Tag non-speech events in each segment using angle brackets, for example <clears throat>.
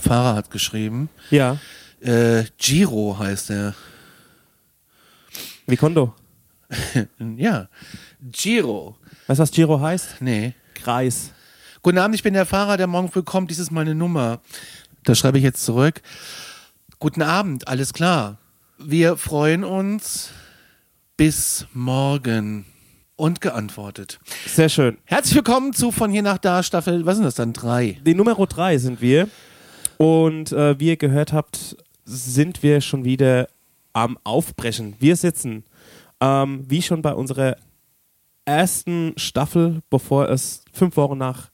Fahrer hat geschrieben. Ja. Äh, Giro heißt er. Wie Kondo. <laughs> ja. Giro. Weißt du, was Giro heißt? Nee. Kreis. Guten Abend, ich bin der Fahrer, der morgen früh kommt. Dies ist meine Nummer. Da schreibe ich jetzt zurück. Guten Abend, alles klar. Wir freuen uns. Bis morgen. Und geantwortet. Sehr schön. Herzlich willkommen zu Von hier nach da Staffel, was sind das dann? Drei. Die Nummer 3 sind wir. Und äh, wie ihr gehört habt, sind wir schon wieder am Aufbrechen. Wir sitzen, ähm, wie schon bei unserer ersten Staffel, bevor es fünf Wochen nach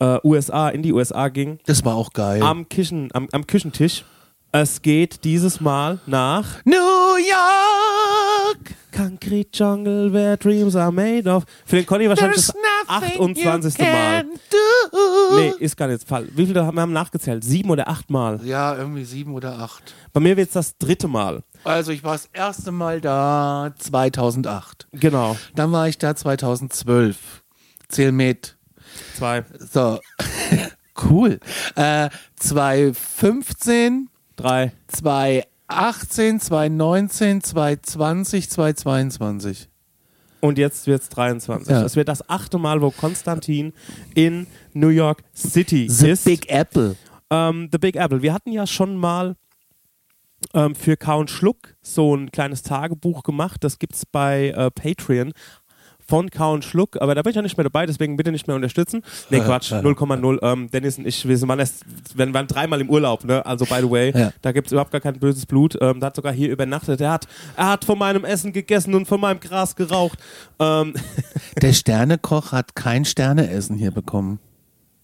äh, USA, in die USA ging, Das war auch geil. am, Küchen, am, am Küchentisch. Es geht dieses Mal nach New York! Concrete Jungle, where dreams are made of. Für den Conny wahrscheinlich There's das nothing 28. you Mal. Nee, ist gar nicht Fall. Wie viele haben wir haben nachgezählt? Sieben oder acht Mal. Ja, irgendwie sieben oder acht. Bei mir wird es das dritte Mal. Also ich war das erste Mal da 2008. Genau. Dann war ich da 2012. Zähl mit. Zwei. So. <laughs> cool. Äh, 2015, Drei. 2018, 2019, 2020, 2022. Und jetzt wird es 23. Ja. Es wird das achte Mal, wo Konstantin in New York City ist. Apple. Ähm, The Big Apple. Wir hatten ja schon mal ähm, für Kaun Schluck so ein kleines Tagebuch gemacht. Das gibt es bei äh, Patreon von Kaun Schluck, aber da bin ich ja nicht mehr dabei, deswegen bitte nicht mehr unterstützen. Nee, Quatsch, 0,0. Ähm, Dennis und ich, wir sind- waren, erst, wir waren dreimal im Urlaub, ne? Also by the way, Ja. da gibt es überhaupt gar kein böses Blut. Ähm, der hat sogar hier übernachtet. Er hat, er hat von meinem Essen gegessen und von meinem Gras geraucht. Ähm, Der <laughs> Sternekoch hat kein Sterneessen hier bekommen.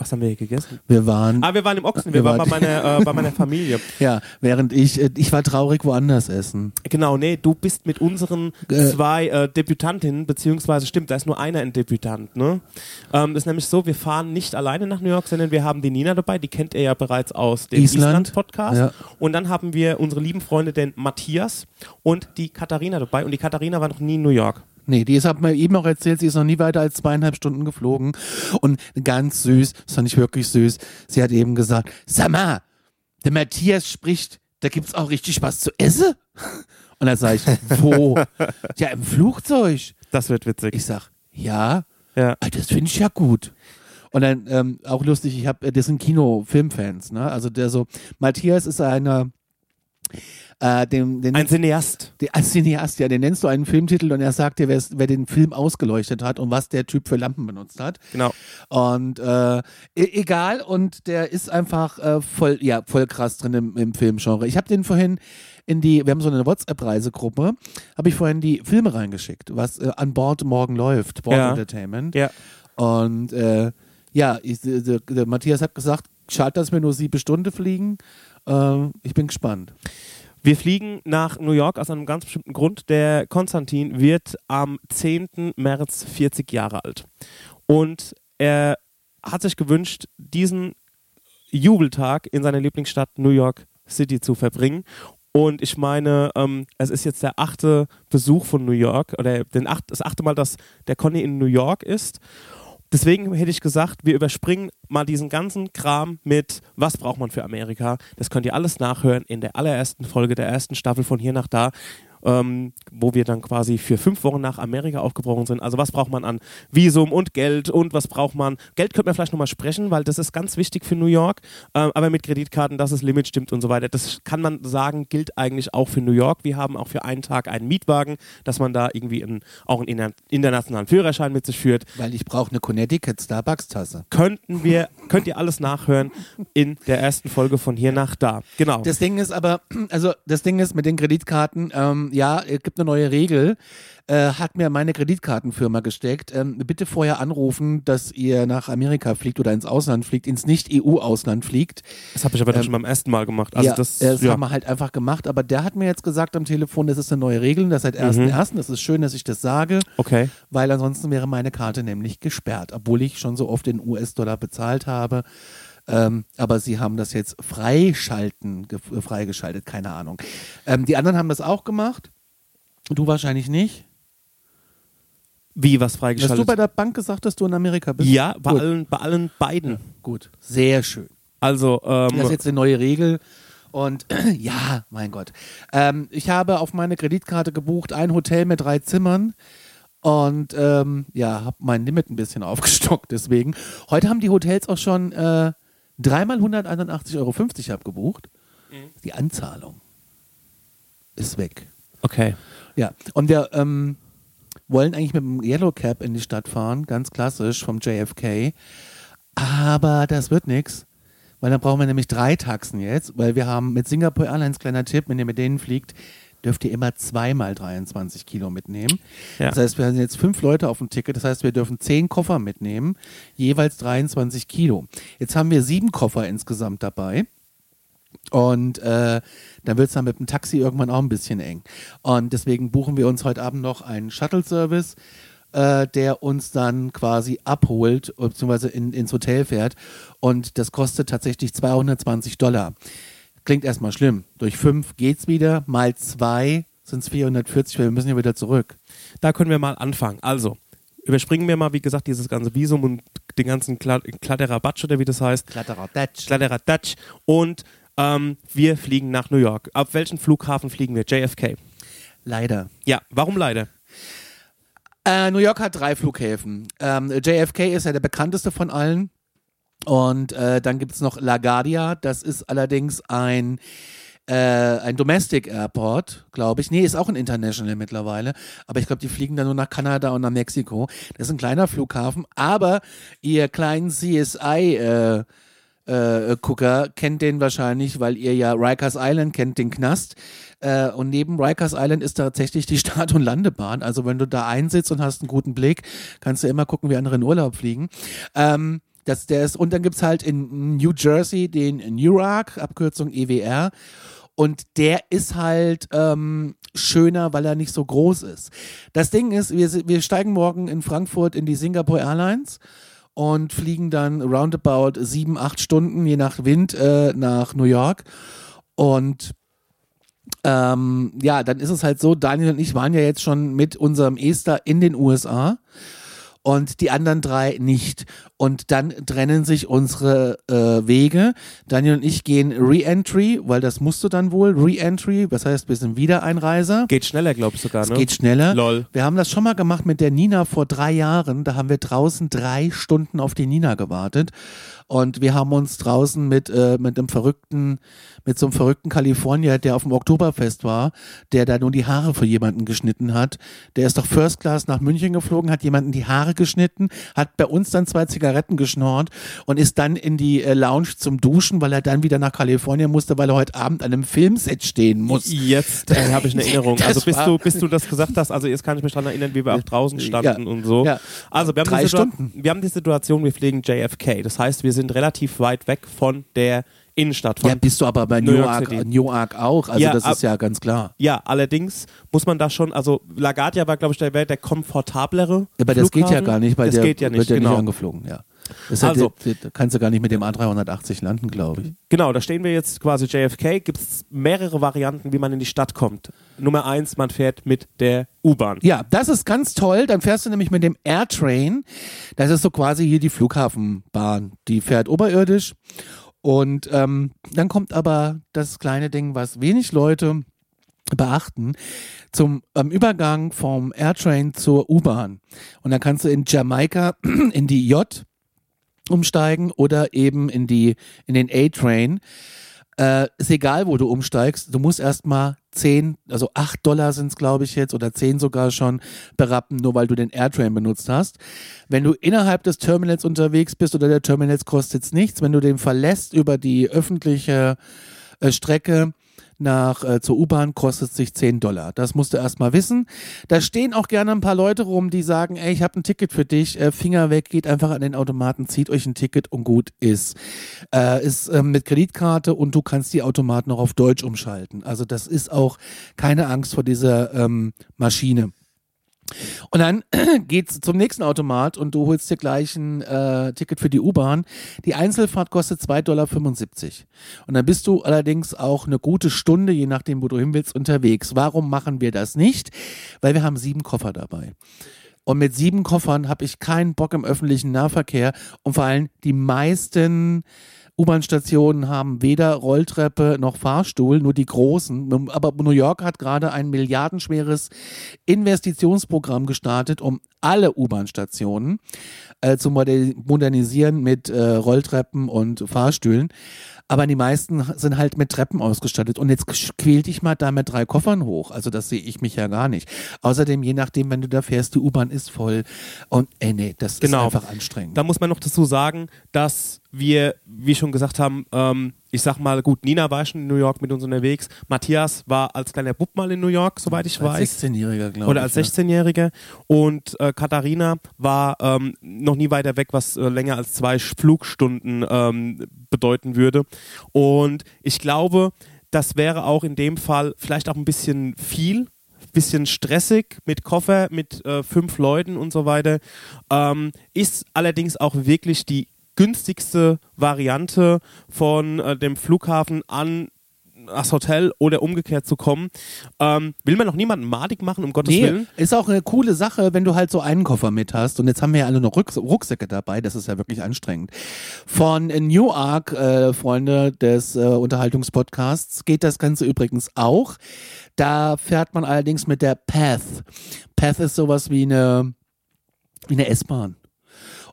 Was haben wir hier gegessen? Wir waren, Ah, wir waren im Ochsen, Wir wir waren bei waren- meiner, äh, bei meiner Familie. <laughs> ja, während ich, äh, ich war traurig woanders essen. Genau, nee, du bist mit unseren Äh. zwei äh, Debütantinnen, beziehungsweise stimmt, da ist nur einer ein Debütant, ne? Ähm, das ist nämlich so, wir fahren nicht alleine nach New York, sondern wir haben die Nina dabei, die kennt ihr ja bereits aus dem Island. Island-Podcast. Ja. Und dann haben wir unsere lieben Freunde, den Matthias und die Katharina dabei. Und die Katharina war noch nie in New York. Nee, die ist, hat mir eben auch erzählt, sie ist noch nie weiter als zweieinhalb Stunden geflogen. Und ganz süß, das fand ich wirklich süß. Sie hat eben gesagt, sag mal, der Matthias spricht, da gibt's auch richtig was zu essen? <laughs> Und da sag ich, wo? <laughs> ja, im Flugzeug. Das wird witzig. Ich sag, ja, ja. ah, das finde ich ja gut. Und dann ähm, auch lustig, ich habe, das sind Kino-Filmfans, ne? Also der so, Matthias ist einer, äh, den Ein Cineast. der, als Cineast, ja, den nennst du einen Filmtitel und er sagt dir, wer, den Film ausgeleuchtet hat und was der Typ für Lampen benutzt hat. Genau. Und äh, e egal, und der ist einfach äh, voll, ja, voll krass drin im, im Filmgenre. Ich habe den vorhin in die, wir haben so eine WhatsApp-Reisegruppe, habe ich vorhin die Filme reingeschickt, was äh, an Bord morgen läuft, Bord Ja. Entertainment. Ja. Und äh, ja, ich, der, der Matthias hat gesagt, schade, dass wir nur sieben Stunden fliegen. Äh, ich bin gespannt. Wir fliegen nach New York aus einem ganz bestimmten Grund. Der Konstantin wird am 10. März 40 Jahre alt. Und er hat sich gewünscht, diesen Jubeltag in seiner Lieblingsstadt New York City zu verbringen. Und ich meine, ähm, es ist jetzt der achte Besuch von New York, oder den acht, das achte Mal, dass der Conny in New York ist. Deswegen hätte ich gesagt, wir überspringen mal diesen ganzen Kram mit, was braucht man für Amerika. Das könnt ihr alles nachhören in der allerersten Folge der ersten Staffel von hier nach da, ähm, wo wir dann quasi für fünf Wochen nach Amerika aufgebrochen sind. Also was braucht man an Visum und Geld und was braucht man. Geld könnte man vielleicht nochmal sprechen, weil das ist ganz wichtig für New York. Ähm, aber mit Kreditkarten, dass das Limit stimmt und so weiter. Das kann man sagen, gilt eigentlich auch für New York. Wir haben auch für einen Tag einen Mietwagen, dass man da irgendwie einen, auch einen interna- internationalen Führerschein mit sich führt Weil ich brauche eine Connecticut Starbucks-Tasse. könnten wir, könnt ihr alles nachhören in der ersten Folge von hier nach da. Genau. Das Ding ist aber, also das Ding ist mit den Kreditkarten, ähm, ja, es gibt eine neue Regel, äh, hat mir meine Kreditkartenfirma gesteckt. Ähm, bitte vorher anrufen, dass ihr nach Amerika fliegt oder ins Ausland fliegt, ins Nicht-EU-Ausland fliegt. das habe ich aber dann schon beim ersten Mal gemacht. Also ja, das, das ja. haben wir halt einfach gemacht, aber der hat mir jetzt gesagt am Telefon, das ist eine neue Regel, das seit 1.1. Das ist schön, dass ich das sage, okay. weil ansonsten wäre meine Karte nämlich gesperrt, obwohl ich schon so oft in US-Dollar bezahlt habe. Ähm, aber sie haben das jetzt freischalten, äh, freigeschaltet, keine Ahnung. Ähm, die anderen haben das auch gemacht. Du wahrscheinlich nicht. Wie was Hast du freigeschaltet? bei der Bank gesagt, dass du in Amerika bist? ja, bei Gut. allen, bei allen beiden. Gut, sehr schön. Also, ähm, Das ist jetzt eine neue Regel. Und <clears throat> ja, mein Gott. Ähm, ich habe auf meine Kreditkarte gebucht ein Hotel mit drei Zimmern und ähm, ja, habe mein Limit ein bisschen <laughs> aufgestockt deswegen. Heute haben die Hotels auch schon äh, dreimal 181,50 Euro abgebucht. Die Anzahlung ist weg. okay. Ja, und wir ähm, wollen eigentlich mit dem Yellow Cab in die Stadt fahren, ganz klassisch vom JFK. Aber das wird nichts, weil dann brauchen wir nämlich drei Taxen jetzt, weil wir haben mit Singapore Airlines, kleiner Tipp, wenn ihr mit denen fliegt, dürft ihr immer zweimal 23 Kilo mitnehmen. Ja. Das heißt, wir sind jetzt fünf Leute auf dem Ticket, das heißt, wir dürfen zehn Koffer mitnehmen, jeweils 23 Kilo. Jetzt haben wir sieben Koffer insgesamt dabei. Und äh, dann wird es dann mit dem Taxi irgendwann auch ein bisschen eng. Und deswegen buchen wir uns heute Abend noch einen Shuttle-Service, äh, der uns dann quasi abholt, beziehungsweise in, ins Hotel fährt. Und das kostet tatsächlich 220 Dollar. Klingt erstmal schlimm. Durch fünf geht's wieder, mal zwei sind es 440, weil wir müssen ja wieder zurück. Da können wir mal anfangen. Also, überspringen wir mal, wie gesagt, dieses ganze Visum und den ganzen Kla- Kladderabatsch oder wie das heißt. Kladderadatsch. Kladderadatsch. Und ähm, wir fliegen nach New York. Ab welchen Flughafen fliegen wir? JFK. Leider. Ja, warum leider? Äh, New York hat drei Flughäfen. Ähm, JFK ist ja der bekannteste von allen. Und äh, dann gibt es noch LaGuardia. Das ist allerdings ein, äh, ein Domestic Airport, glaube ich. Nee, ist auch ein International mittlerweile. Aber ich glaube, die fliegen dann nur nach Kanada und nach Mexiko. Das ist ein kleiner Flughafen. Aber ihr kleinen CSI äh, äh, Gucker kennt den wahrscheinlich, weil ihr ja Rikers Island kennt, den Knast. Äh, und neben Rikers Island ist tatsächlich die <laughs> Start- und Landebahn. Also wenn du da einsitzt und hast einen guten Blick, kannst du immer gucken, wie andere in Urlaub fliegen. Ähm, das, der ist, und dann gibt's halt in New Jersey den Newark, Abkürzung EWR. Und der ist halt ähm, schöner, weil er nicht so groß ist. Das Ding ist, wir, wir steigen morgen in Frankfurt in die Singapore Airlines und fliegen dann roundabout sieben, acht Stunden, je nach Wind, äh, nach New York. Und ähm, ja, dann ist es halt so, Daniel und ich waren ja jetzt schon mit unserem Ester in den USA und die anderen drei nicht. Und dann trennen sich unsere äh, Wege. Daniel und ich gehen Re-Entry, weil das musst du dann wohl. Re-Entry, das heißt, wir sind Wiedereinreiser. Geht schneller, glaube ich sogar, Es ne? geht schneller. Lol. Wir haben das schon mal gemacht mit der Nina vor drei Jahren. Da haben wir draußen drei Stunden auf die Nina gewartet. Und wir haben uns draußen mit, äh, mit einem verrückten, mit so einem verrückten Kalifornier, der auf dem Oktoberfest war, der da nur die Haare für jemanden geschnitten hat. Der ist doch First Class nach München geflogen, hat jemanden die Haare geschnitten, hat bei uns dann zwei Zigaretten geschnorrt und ist dann in die äh, Lounge zum Duschen, weil er dann wieder nach Kalifornien musste, weil er heute Abend an einem Filmset stehen muss. Jetzt äh, habe ich eine <laughs> Erinnerung. Also bis du, bis du das gesagt hast, also jetzt kann ich mich daran erinnern, wie wir auch draußen standen Ja. und so. Ja. Also wir haben, Drei Stunden. wir haben die Situation, wir fliegen JFK. Das heißt, wir sind relativ weit weg von der Innenstadt. Von Ja, bist du aber bei New York Newark. Newark auch. Also Ja, das ab- ist ja ganz klar. Ja, allerdings muss man da schon, also LaGuardia war, glaube ich, der, der komfortablere. Aber das geht ja Flughafen. gar nicht, weil das der geht ja nicht, wird ja genau. nicht angeflogen. Ja. Das also, Also- da kannst du gar nicht mit dem A380 landen, glaube ich. Genau, da stehen wir jetzt quasi JFK. Gibt es mehrere Varianten, wie man in die Stadt kommt. Nummer eins, man fährt mit der U-Bahn. Ja, das ist ganz toll. Dann fährst du nämlich mit dem Airtrain. Das ist so quasi hier die Flughafenbahn. Die fährt oberirdisch. Und ähm, dann kommt aber das kleine Ding, was wenig Leute beachten, zum ähm, Übergang vom Airtrain zur U-Bahn. Und dann kannst du in Jamaika <clears throat> in die J umsteigen oder eben in die in den A-Train. Äh, ist egal, wo du umsteigst. Du musst erstmal 10, also 8 Dollar sind es, glaube ich, jetzt, oder 10 sogar schon berappen, nur weil du den Airtrain benutzt hast. Wenn du innerhalb des Terminals unterwegs bist oder der Terminals kostet nichts. Wenn du den verlässt über die öffentliche äh, Strecke nach äh, zur U-Bahn kostet sich 10 Dollar. Das musst du erstmal wissen. Da stehen auch gerne ein paar Leute rum, die sagen, ey, ich habe ein Ticket für dich, äh, Finger weg, geht einfach an den Automaten, zieht euch ein Ticket und gut ist. Äh, ist ähm, mit Kreditkarte und du kannst die Automaten auch auf Deutsch umschalten. Also das ist auch keine Angst vor dieser ähm, Maschine. Und dann <clears throat> geht's zum nächsten Automat und du holst dir gleich ein äh, Ticket für die U-Bahn. Die Einzelfahrt kostet 2,75 Dollar. Und dann bist du allerdings auch eine gute Stunde, je nachdem, wo du hin willst, unterwegs. Warum machen wir das nicht? Weil wir haben sieben Koffer dabei. Und mit sieben Koffern habe ich keinen Bock im öffentlichen Nahverkehr und vor allem die meisten U-Bahn-Stationen haben weder Rolltreppe noch Fahrstuhl, nur die großen. Aber New York hat gerade ein milliardenschweres Investitionsprogramm gestartet, um alle U-Bahn-Stationen äh, zu modernisieren mit äh, Rolltreppen und Fahrstühlen aber die meisten sind halt mit Treppen ausgestattet. Und jetzt quäl dich mal da mit drei Koffern hoch. Also das sehe ich mich ja gar nicht. Außerdem, je nachdem, wenn du da fährst, die U-Bahn ist voll. Und ey, nee, das genau. ist einfach anstrengend. Da muss man noch dazu sagen, dass wir, wie schon gesagt haben, ähm, ich sag mal, gut, Nina war schon in New York mit uns unterwegs. Matthias war als kleiner Bub mal in New York, soweit ich als weiß. Als 16-Jähriger, glaube ich. Oder als 16-Jährige. Und äh, Katharina war ähm, noch nie weiter weg, was äh, länger als zwei Flugstunden ähm, bedeuten würde. Und ich glaube, das wäre auch in dem Fall vielleicht auch ein bisschen viel, bisschen stressig mit Koffer, mit äh, fünf Leuten und so weiter. Ähm, ist allerdings auch wirklich die günstigste Variante von äh, dem Flughafen an das Hotel oder umgekehrt zu kommen. Ähm, will man noch niemanden madig machen, um Gottes nee, Willen? Ist auch eine coole Sache, wenn du halt so einen Koffer mit hast. Und jetzt haben wir ja alle noch Rucks Rucksäcke dabei. Das ist ja wirklich anstrengend. Von Newark, äh, Freunde des äh, Unterhaltungspodcasts, geht das Ganze übrigens auch. Da fährt man allerdings mit der Path. Path ist sowas wie eine, wie eine S-Bahn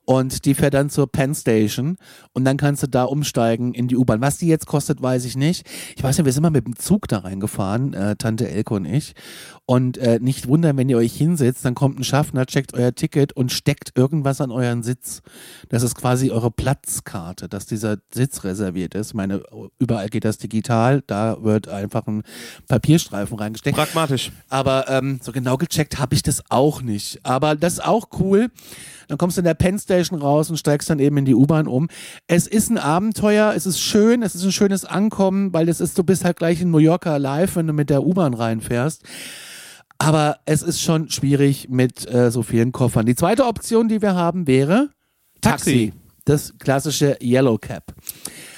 und die fährt dann zur Penn Station und dann kannst du da umsteigen in die U-Bahn. Was die jetzt kostet, weiß ich nicht. Ich weiß nicht, wir sind mal mit dem Zug da reingefahren, äh, Tante Elke und ich. Und äh, nicht wundern, wenn ihr euch hinsetzt, dann kommt ein Schaffner, checkt euer Ticket und steckt irgendwas an euren Sitz. Das ist quasi eure Platzkarte, dass dieser Sitz reserviert ist. Ich meine, überall geht das digital, da wird einfach ein Papierstreifen reingesteckt. Pragmatisch. Aber ähm, so genau gecheckt habe ich das auch nicht. Aber das ist auch cool. Dann kommst du in der Penn Station raus und steigst dann eben in die U-Bahn um. Es ist ein Abenteuer, es ist schön, es ist ein schönes Ankommen, weil es ist, du bist halt gleich in New Yorker live, wenn du mit der U-Bahn reinfährst. Aber es ist schon schwierig mit äh, so vielen Koffern. Die zweite Option, die wir haben, wäre Taxi. Taxi. Das klassische Yellow Cab.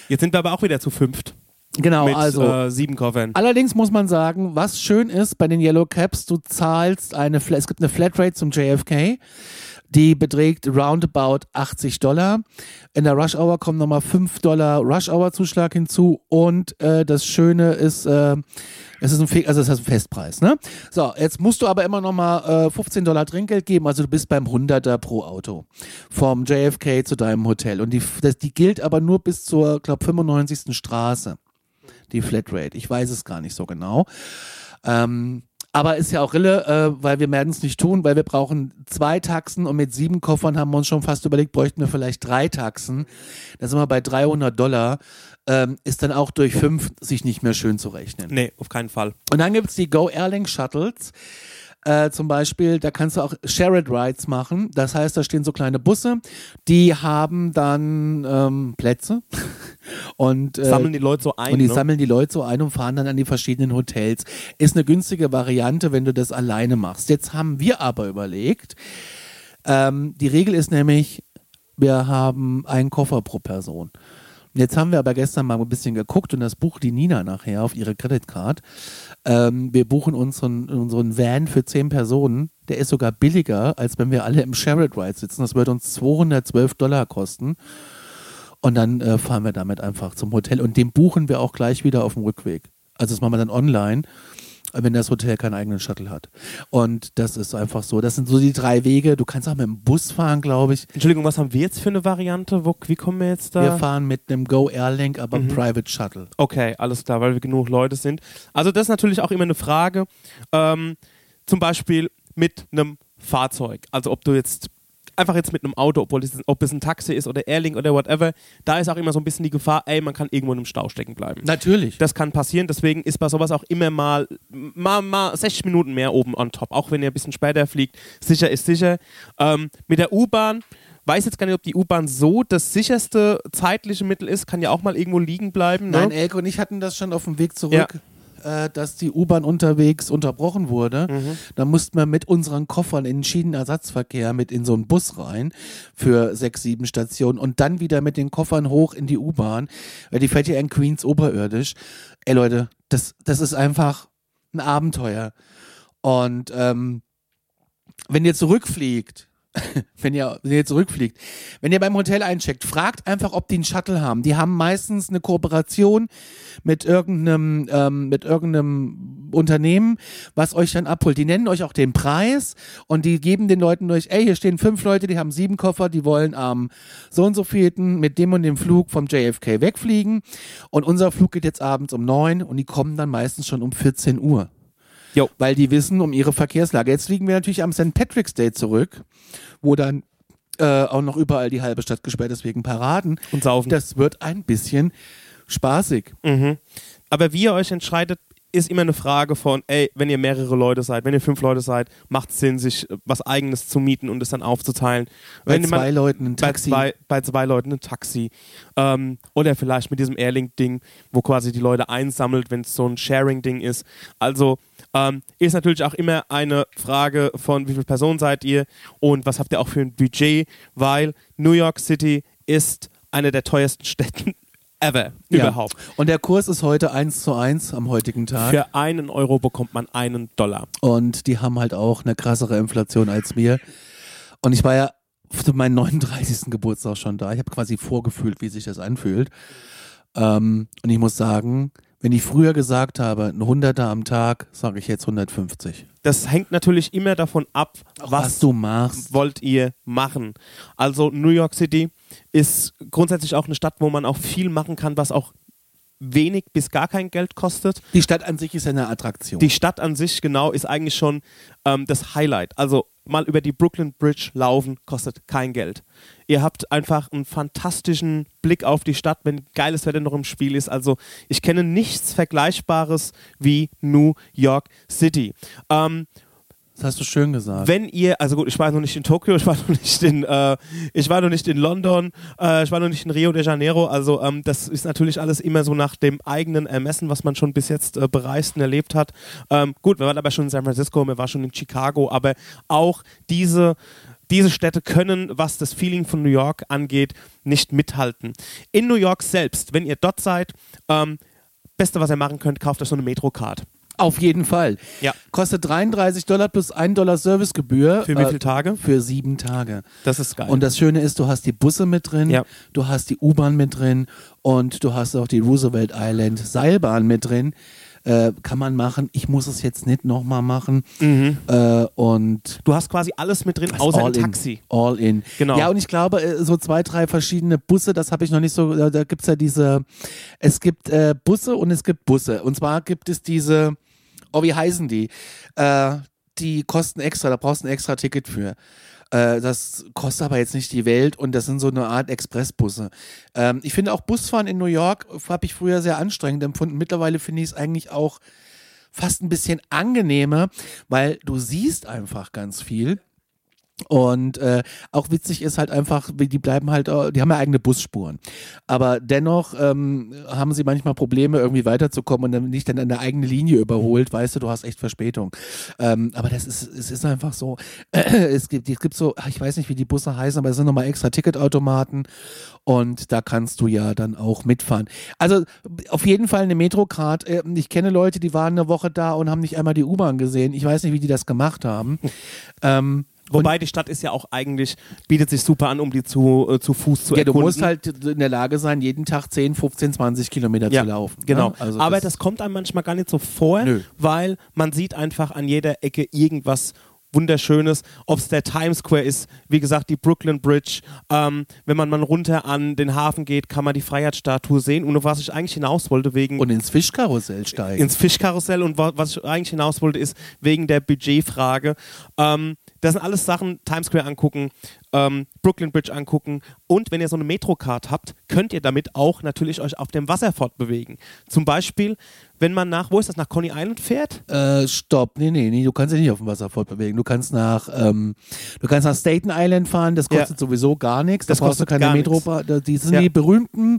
Jetzt sind wir aber auch wieder zu fünft. Genau, mit, also äh, sieben Koffern. Allerdings muss man sagen, was schön ist bei den Yellow Caps, du zahlst eine, es gibt eine Flatrate zum JFK. Die beträgt roundabout 80 Dollar. In der Rush Hour kommen nochmal 5 Dollar Rush Hour Zuschlag hinzu. Und äh, das Schöne ist, äh, es ist ein, Fe also das heißt ein Festpreis. Ne? So, jetzt musst du aber immer nochmal äh, 15 Dollar Trinkgeld geben. Also du bist beim 100er pro Auto. Vom JFK zu deinem Hotel. Und die, das, die gilt aber nur bis zur, glaube 95. Straße. Die Flatrate. Ich weiß es gar nicht so genau. Ähm, aber ist ja auch Rille, äh, weil wir werden es nicht tun, weil wir brauchen zwei Taxen und mit sieben Koffern haben wir uns schon fast überlegt, bräuchten wir vielleicht drei Taxen. Da sind wir bei 300 Dollar. Ähm, ist dann auch durch fünf sich nicht mehr schön zu rechnen. Nee, auf keinen Fall. Und dann gibt es die Go Airlink Shuttles. Äh, zum Beispiel, da kannst du auch Shared Rides machen. Das heißt, da stehen so kleine Busse, die haben dann ähm, Plätze <laughs> und äh, sammeln die Leute so ein. Und die ne? sammeln die Leute so ein und fahren dann an die verschiedenen Hotels. Ist eine günstige Variante, wenn du das alleine machst. Jetzt haben wir aber überlegt, ähm, die Regel ist nämlich, wir haben einen Koffer pro Person. Jetzt haben wir aber gestern mal ein bisschen geguckt und das bucht die Nina nachher auf ihre Creditcard. Ähm, wir buchen unseren, unseren Van für zehn Personen. Der ist sogar billiger, als wenn wir alle im Shared Ride sitzen. Das wird uns 212 Dollar kosten. Und dann äh, fahren wir damit einfach zum Hotel und den buchen wir auch gleich wieder auf dem Rückweg. Also das machen wir dann online wenn das Hotel keinen eigenen Shuttle hat. Und das ist einfach so. Das sind so die drei Wege. Du kannst auch mit dem Bus fahren, glaube ich. Entschuldigung, was haben wir jetzt für eine Variante? Wo, wie kommen wir jetzt da? Wir fahren mit einem Go Airlink, aber mhm. Private Shuttle. Okay, alles klar, weil wir genug Leute sind. Also das ist natürlich auch immer eine Frage. Ähm, zum Beispiel mit einem Fahrzeug. Also ob du jetzt einfach jetzt mit einem Auto, obwohl es, ob es ein Taxi ist oder Airlink oder whatever, da ist auch immer so ein bisschen die Gefahr, ey, man kann irgendwo in einem Stau stecken bleiben. Natürlich. Das kann passieren, deswegen ist bei sowas auch immer mal, mal, mal 60 Minuten mehr oben on top, auch wenn ihr ein bisschen später fliegt. Sicher ist sicher. Ähm, mit der U-Bahn weiß jetzt gar nicht, ob die U-Bahn so das sicherste zeitliche Mittel ist, kann ja auch mal irgendwo liegen bleiben. Ne? Nein, Elke und ich hatten das schon auf dem Weg zurück. Ja äh, dass die U-Bahn unterwegs unterbrochen wurde. Mhm. Da mussten wir mit unseren Koffern in den Schienenersatzverkehr mit in so einen Bus rein für sechs, sieben Stationen und dann wieder mit den Koffern hoch in die U-Bahn, weil die fährt ja in Queens oberirdisch. Ey Leute, das, das ist einfach ein Abenteuer. Und ähm, wenn ihr zurückfliegt, <laughs> wenn ihr, wenn ihr zurückfliegt, wenn ihr beim Hotel eincheckt, fragt einfach, ob die einen Shuttle haben. Die haben meistens eine Kooperation mit irgendeinem, ähm, mit irgendeinem Unternehmen, was euch dann abholt. Die nennen euch auch den Preis und die geben den Leuten durch, ey, hier stehen fünf Leute, die haben sieben Koffer, die wollen am so und so vielten mit dem und dem Flug vom JFK wegfliegen und unser Flug geht jetzt abends um neun und die kommen dann meistens schon um 14 Uhr. Jo. Weil die wissen um ihre Verkehrslage. Jetzt fliegen wir natürlich am St. Patrick's Day zurück, wo dann äh, auch noch überall die halbe Stadt gesperrt ist wegen Paraden. Und saufen. Das wird ein bisschen spaßig. Mhm. Aber wie ihr euch entscheidet, ist immer eine Frage von, ey, wenn ihr mehrere Leute seid, wenn ihr fünf Leute seid, macht es Sinn, sich äh, was Eigenes zu mieten und es dann aufzuteilen. Bei wenn zwei man, Leuten ein bei Taxi. zwei, bei zwei Leuten ein Taxi. Ähm, oder vielleicht mit diesem Airlink-Ding, wo quasi die Leute einsammelt, wenn es so ein Sharing-Ding ist. Also ähm, ist natürlich auch immer eine Frage von, wie viele Personen seid ihr und was habt ihr auch für ein Budget, weil New York City ist eine der teuersten Städten <laughs> ever Ja. überhaupt. Und der Kurs ist heute eins zu eins am heutigen Tag. Für einen Euro bekommt man einen Dollar. Und die haben halt auch eine krassere Inflation als wir. Und ich war ja zu meinem 39. Geburtstag schon da. Ich habe quasi vorgefühlt, wie sich das anfühlt. Ähm, und ich muss sagen, wenn ich früher gesagt habe, ein Hunderter am Tag, sage ich jetzt 150. Das hängt natürlich immer davon ab, Was, was du machst. wollt ihr machen. Also New York City ist grundsätzlich auch eine Stadt, wo man auch viel machen kann, was auch wenig bis gar kein Geld kostet. Die Stadt an sich ist eine Attraktion. Die Stadt an sich genau ist eigentlich schon ähm, das Highlight. Also mal über die Brooklyn Bridge laufen kostet kein Geld. Ihr habt einfach einen fantastischen Blick auf die Stadt, wenn geiles Wetter noch im Spiel ist. Also ich kenne nichts Vergleichbares wie New York City. Ähm, das hast du schön gesagt. wenn ihr, also gut, ich war noch nicht in Tokio, <laughs> ich war noch nicht in, äh, ich war noch nicht in London, äh, ich war noch nicht in Rio de Janeiro, also ähm, das ist natürlich alles immer so nach dem eigenen Ermessen, was man schon bis jetzt äh, bereist und erlebt hat. Ähm, gut, wir waren aber schon in San Francisco, wir waren schon in Chicago, aber auch diese diese Städte können, was das Feeling von New York angeht, nicht mithalten. In New York selbst, wenn ihr dort seid, ähm, Beste, was ihr machen könnt, kauft euch so eine Metrocard. Auf jeden Fall. Ja. Kostet 33 Dollar plus 1 Dollar Servicegebühr. Für wie äh, viele Tage? Für sieben Tage. Das ist geil. Und das Schöne ist, du hast die Busse mit drin, Ja. du hast die U-Bahn mit drin und du hast auch die Roosevelt Island Seilbahn mit drin. Äh, kann man machen. Ich muss es jetzt nicht nochmal machen. Mhm. Äh, und du hast quasi alles mit drin, außer ein in. Taxi. All in. Genau. Ja, und ich glaube, äh, so zwei, drei verschiedene Busse, das habe ich noch nicht so, da, da gibt es ja diese, es gibt äh, Busse und es gibt Busse. Und zwar gibt es diese, oh, wie heißen die? Äh, die kosten extra, da brauchst du ein extra Ticket für. Äh, das kostet aber jetzt nicht die Welt und das sind so eine Art Expressbusse. Ähm, ich finde auch Busfahren in New York habe ich früher sehr anstrengend empfunden. Mittlerweile finde ich es eigentlich auch fast ein bisschen angenehmer, weil du siehst einfach ganz viel. Und äh, auch witzig ist halt einfach, die bleiben halt, äh, die haben ja eigene Busspuren. Aber dennoch ähm, haben sie manchmal Probleme, irgendwie weiterzukommen und dann nicht dann eine eigene Linie überholt, weißt du, du hast echt Verspätung. Ähm, aber das ist, es ist einfach so, <clears throat> es gibt, es gibt so, ich weiß nicht, wie die Busse heißen, aber es sind nochmal extra Ticketautomaten und da kannst du ja dann auch mitfahren. Also auf jeden Fall eine Metrocard. Äh, Ich kenne Leute, die waren eine Woche da und haben nicht einmal die U-Bahn gesehen. Ich weiß nicht, wie die das gemacht haben. ähm, Wobei die Stadt ist ja auch eigentlich, bietet sich super an, um die zu, äh, zu Fuß zu ja, du erkunden. musst halt in der Lage sein, jeden Tag 10, 15, 20 Kilometer ja, zu laufen. Genau. Ne? Also Aber das, kommt einem manchmal gar nicht so vor, Nö. weil man sieht einfach an jeder Ecke irgendwas Wunderschönes, ob es der Times Square ist, wie gesagt, die Brooklyn Bridge. Ähm, wenn man mal runter an den Hafen geht, kann man die Freiheitsstatue sehen. Und was ich eigentlich hinaus wollte, wegen und ins Fischkarussell steigen. ins Fischkarussell und wa- was ich eigentlich hinaus wollte, ist wegen der Budgetfrage. Ähm, das sind alles Sachen, Times Square angucken, ähm, Brooklyn Bridge angucken und wenn ihr so eine Metrocard habt, könnt ihr damit auch natürlich euch auf dem Wasser fortbewegen. Zum Beispiel, wenn man nach, wo ist das, nach Coney Island fährt? Äh, stopp, nee, nee, nee, du kannst dich nicht auf dem Wasser fortbewegen. Du kannst nach, ähm, du kannst nach Staten Island fahren, das kostet sowieso gar nichts. Das da brauchst du kostet keine Metro. nix. da- Die sind Ja. die berühmten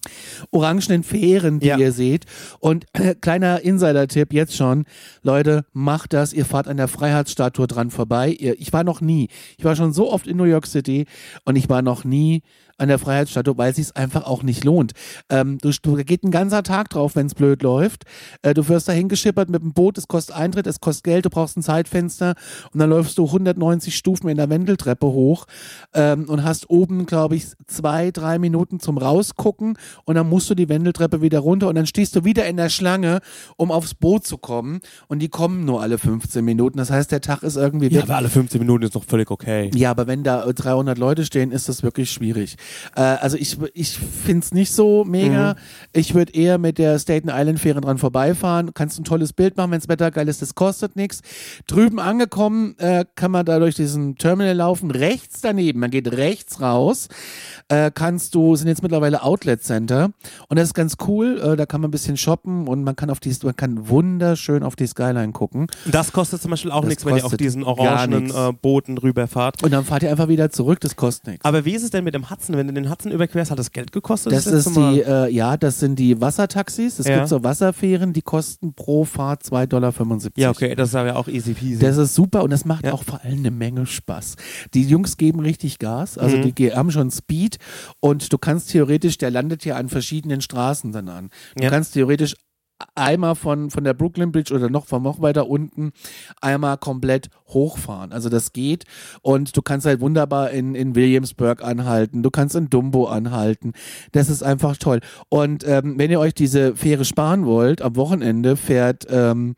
orangenen Fähren, die Ja. ihr seht. Und äh, kleiner Insider-Tipp jetzt schon, Leute, macht das, ihr fahrt an der Freiheitsstatue dran vorbei. Ihr, ich war noch nie, ich war schon so oft in New York City und ich war noch nie an der Freiheitsstatue, weil es einfach auch nicht lohnt. Ähm, du, du geht ein ganzer Tag drauf, wenn es blöd läuft. Äh, du wirst da hingeschippert mit dem Boot, es kostet Eintritt, es kostet Geld, du brauchst ein Zeitfenster und dann läufst du 190 Stufen in der Wendeltreppe hoch ähm, und hast oben, glaube ich, zwei, drei Minuten zum Rausgucken und dann musst du die Wendeltreppe wieder runter und dann stehst du wieder in der Schlange, um aufs Boot zu kommen und die kommen nur alle 15 Minuten. Das heißt, der Tag ist irgendwie Ja, aber alle 15 Minuten ist noch völlig okay. ja, aber wenn da 300 Leute stehen, ist das wirklich schwierig. Äh, also ich, ich finde es nicht so mega. Ich würde eher mit der Staten Island Fähre dran vorbeifahren. Kannst ein tolles Bild machen, wenn das Wetter geil ist, das kostet nichts. Drüben angekommen äh, kann man da durch diesen Terminal laufen. Rechts daneben, man geht rechts raus, äh, kannst du, sind jetzt mittlerweile Outlet Center und das ist ganz cool. Äh, da kann man ein bisschen shoppen und man kann auf die, man kann wunderschön auf die Skyline gucken. Das kostet zum Beispiel auch nichts, wenn ihr auf diesen orangenen äh, Booten rüberfahrt. Und dann fahrt ihr einfach wieder zurück, das kostet nichts. Aber wie ist es denn mit dem Hudson? Wenn du den Hudson überquerst, hat das Geld gekostet? Das letzte ist die, äh, ja, das sind die Wassertaxis. Es Ja. gibt so Wasserfähren, die kosten pro Fahrt 2,75 Dollar. Ja, okay, das ist aber auch easy peasy. Das ist super und das macht Ja. auch vor allem eine Menge Spaß. Die Jungs geben richtig Gas, also Mhm. die haben schon Speed und du kannst theoretisch, der landet ja an verschiedenen Straßen dann an. Du Ja. kannst theoretisch einmal von, von der Brooklyn Bridge oder noch von noch weiter unten einmal komplett hochfahren. Also das geht und du kannst halt wunderbar in, in Williamsburg anhalten, du kannst in Dumbo anhalten. Das ist einfach toll. Und ähm, wenn ihr euch diese Fähre sparen wollt, am Wochenende fährt ähm,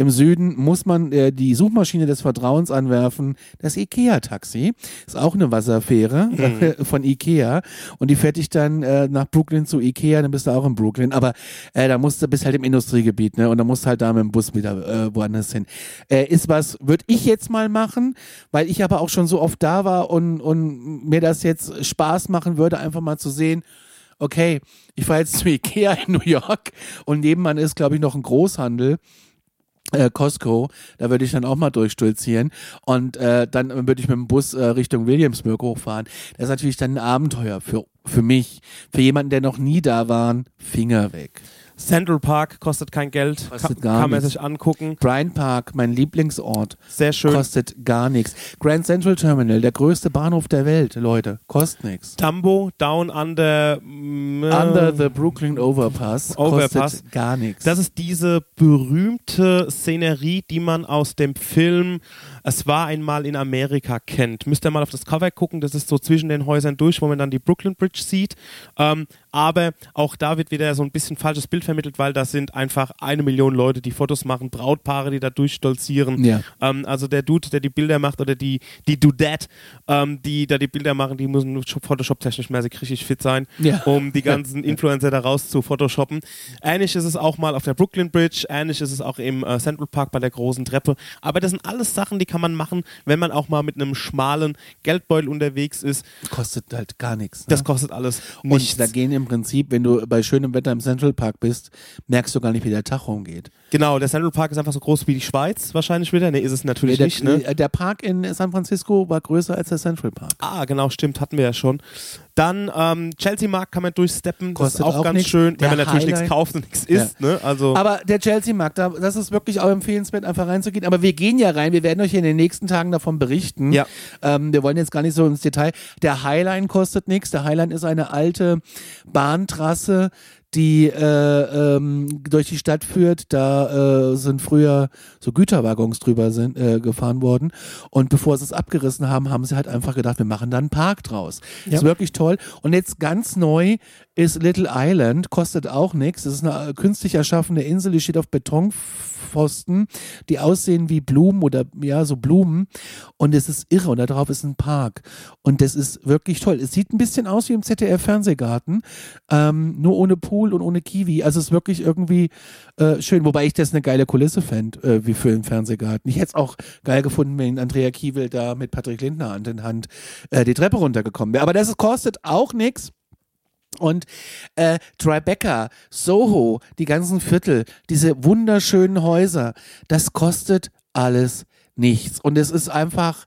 im Süden muss man äh, die Suchmaschine des Vertrauens anwerfen. Das IKEA-Taxi ist auch eine Wasserfähre äh, <laughs> von IKEA und die fährt dich dann äh, nach Brooklyn zu IKEA, dann bist du auch in Brooklyn. Aber äh, da musst du bist halt im Industriegebiet, ne? Und dann musst du halt da mit dem Bus wieder äh, woanders hin. Äh, ist was, würde ich jetzt mal machen, weil ich aber auch schon so oft da war und, und mir das jetzt Spaß machen würde, einfach mal zu sehen, okay, ich fahre jetzt zu Ikea in New York und nebenan ist, glaube ich, noch ein Großhandel. Äh, Costco, da würde ich dann auch mal durchstolzieren und äh, dann würde ich mit dem Bus äh, Richtung Williamsburg hochfahren. Das ist natürlich dann ein Abenteuer für, für mich, für jemanden, der noch nie da war, Finger weg. Central Park kostet kein Geld, Kostet kann, gar kann man nichts. sich angucken. Bryant Park, mein Lieblingsort, Sehr schön. kostet gar nichts. Grand Central Terminal, der größte Bahnhof der Welt, Leute, kostet nichts. Dumbo, Down Under. mm, äh, Under the Brooklyn Overpass, Overpass. kostet gar nichts. Das ist diese berühmte Szenerie, die man aus dem Film Es war einmal in Amerika kennt. Müsst ihr mal auf das Cover gucken, das ist so zwischen den Häusern durch, wo man dann die Brooklyn Bridge sieht. Ähm, aber auch da wird wieder so ein bisschen falsches Bild vermittelt, weil da sind einfach eine Million Leute, die Fotos machen, Brautpaare, die da durchstolzieren. Ja. Ähm, also der Dude, der die Bilder macht oder die, die Dudette, ähm, die da die Bilder machen, die müssen Photoshop-technisch mäßig richtig fit sein, Ja. um die ganzen Influencer da raus zu photoshoppen. Ähnlich ist es auch mal auf der Brooklyn Bridge, ähnlich ist es auch im äh, Central Park bei der großen Treppe. Aber das sind alles Sachen, die kann man machen, wenn man auch mal mit einem schmalen Geldbeutel unterwegs ist. kostet halt gar nichts. Ne? Das kostet alles nichts. Und da gehen im Prinzip, wenn du bei schönem Wetter im Central Park bist, merkst du gar nicht, wie der Tag rumgeht. Genau, der Central Park ist einfach so groß wie die Schweiz wahrscheinlich wieder. Nee, ist es natürlich der, nicht, ne? der Park in San Francisco war größer als der Central Park. Ah, genau, stimmt, hatten wir ja schon. Dann ähm, Chelsea Markt kann man durchsteppen, das ist Kostet auch, auch ganz nix. schön, Der wenn man natürlich nichts kauft und nichts Ja. isst, ne? Also Aber der Chelsea-Markt, da- das ist wirklich auch empfehlenswert, einfach reinzugehen. Aber wir gehen ja rein, wir werden euch in den nächsten Tagen davon berichten. Ja. Ähm, wir wollen jetzt gar nicht so ins Detail. Der Highline kostet nichts. Der Highline ist eine alte Bahntrasse, die äh, ähm, durch die Stadt führt. Da äh, sind früher so Güterwaggons drüber sind, äh, gefahren worden. Und bevor sie es abgerissen haben, haben sie halt einfach gedacht, wir machen da einen Park draus. Ja. Ist wirklich toll. Und jetzt ganz neu ist Little Island, kostet auch nichts. Das ist eine äh, künstlich erschaffene Insel, die steht auf Betonpfosten, die aussehen wie Blumen oder ja, so Blumen. Und es ist irre. Und da drauf ist ein Park. Und das ist wirklich toll. Es sieht ein bisschen aus wie im ZDF-Fernsehgarten, ähm, nur ohne Pool und ohne Kiwi. Also es ist wirklich irgendwie äh, schön. Wobei ich das eine geile Kulisse fände, äh, wie für einen Fernsehgarten. Ich hätte es auch geil gefunden, wenn Andrea Kiewel da mit Patrick Lindner Hand in Hand äh, die Treppe runtergekommen wäre. Aber das kostet auch nichts. Und äh, Tribeca, Soho, die ganzen Viertel, diese wunderschönen Häuser, das kostet alles nichts. Und es ist einfach,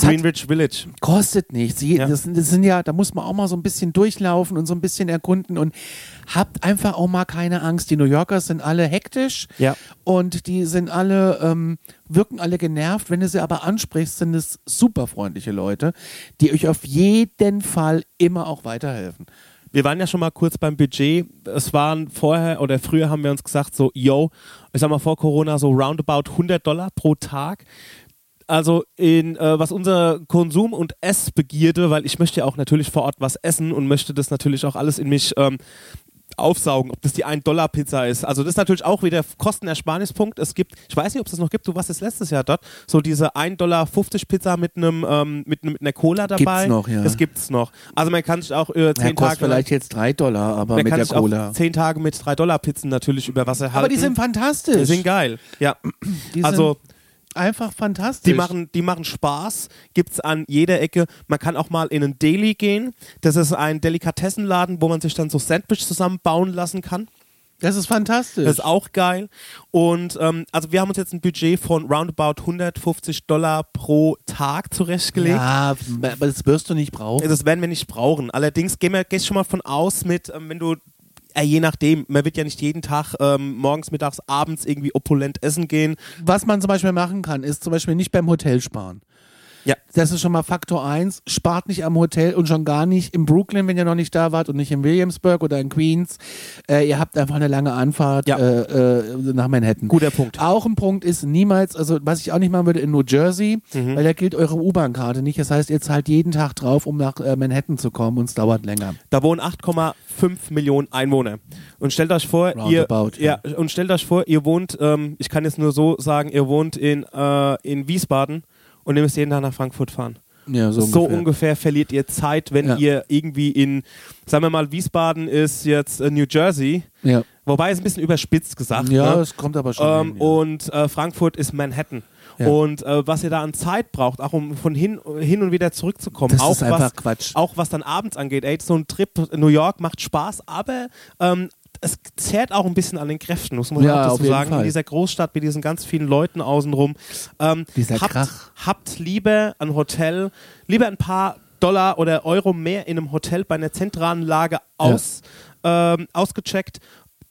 Greenwich Village. kostet nichts. Ja. Das, das sind ja, da muss man auch mal so ein bisschen durchlaufen und so ein bisschen erkunden und habt einfach auch mal keine Angst. Die New Yorker sind alle hektisch Ja. und die sind alle, ähm, wirken alle genervt. Wenn du sie aber ansprichst, sind es super freundliche Leute, die euch auf jeden Fall immer auch weiterhelfen. Wir waren ja schon mal kurz beim Budget. Es waren vorher oder früher haben wir uns gesagt, so, yo, ich sag mal vor Corona so roundabout 100 Dollar pro Tag. Also in äh, was unser Konsum- und Essbegierde, weil ich möchte ja auch natürlich vor Ort was essen und möchte das natürlich auch alles in mich ähm, aufsaugen, ob das die 1-Dollar-Pizza ist. Also das ist natürlich auch wieder Kostenersparnispunkt. Es gibt, ich weiß nicht, ob es das noch gibt, du warst das letztes Jahr dort, so diese 1,50 Dollar Pizza mit einem ähm, mit, einem- mit einer Cola dabei. noch, ja. Das gibt's noch. Also man kann sich auch äh, Ja, zehn kostet Tage vielleicht jetzt drei Dollar, aber man mit kann der sich Cola. auch zehn Tage mit 3 Dollar Pizzen natürlich über Wasser halten. Aber die sind fantastisch. Die sind geil. Ja. Die also sind einfach fantastisch. die machen, die machen Spaß, gibt's an jeder Ecke. Man kann auch mal in einen Deli gehen. Das ist ein Delikatessenladen, wo man sich dann so Sandwich zusammenbauen lassen kann. das ist fantastisch. Das ist auch geil. Und ähm, also wir haben uns jetzt ein Budget von roundabout 150 Dollar pro Tag zurechtgelegt. ja, aber das wirst du nicht brauchen. Das werden wir nicht brauchen. Allerdings gehen wir gehst schon mal von aus mit, ähm, wenn du äh, je nachdem, man wird ja nicht jeden Tag ähm, morgens, mittags, abends irgendwie opulent essen gehen. Was man zum Beispiel machen kann, ist zum Beispiel nicht beim Hotel sparen. Ja. Das ist schon mal Faktor 1. Spart nicht am Hotel und schon gar nicht in Brooklyn, wenn ihr noch nicht da wart und nicht in Williamsburg oder in Queens. Äh, ihr habt einfach eine lange Anfahrt Ja. äh, äh, nach Manhattan. Guter Punkt. Auch ein Punkt ist niemals, also was ich auch nicht machen würde in New Jersey, Mhm. weil da gilt eure U-Bahn-Karte nicht. Das heißt, ihr zahlt jeden Tag drauf, um nach äh, Manhattan zu kommen und es dauert länger. Da wohnen 8,5 Millionen Einwohner. Und stellt euch vor, ihr, Roundabout, ja. und stellt euch vor, ihr wohnt, ähm, ich kann jetzt nur so sagen, ihr wohnt in, äh, in Wiesbaden und ihr müsst jeden Tag nach Frankfurt fahren. Ja, so So ungefähr. ungefähr verliert ihr Zeit, wenn Ja. ihr irgendwie in, sagen wir mal, Wiesbaden ist jetzt äh, New Jersey, Ja, wobei es ein bisschen überspitzt gesagt. ja ne? es kommt aber schon. Ähm, hin, ja. Und äh, Frankfurt ist Manhattan. Ja. Und äh, was ihr da an Zeit braucht, auch um von hin, hin und wieder zurückzukommen, Das auch, ist einfach was, Quatsch. auch was dann abends angeht, ey, so ein Trip in New York macht Spaß, aber ähm, es zehrt auch ein bisschen an den Kräften, muss man Ja, auch dazu sagen, Fall. in dieser Großstadt mit diesen ganz vielen Leuten außenrum. Ähm, Dieser habt, Krach. habt lieber ein Hotel, lieber ein paar Dollar oder Euro mehr in einem Hotel bei einer zentralen Lage aus, ähm, ausgecheckt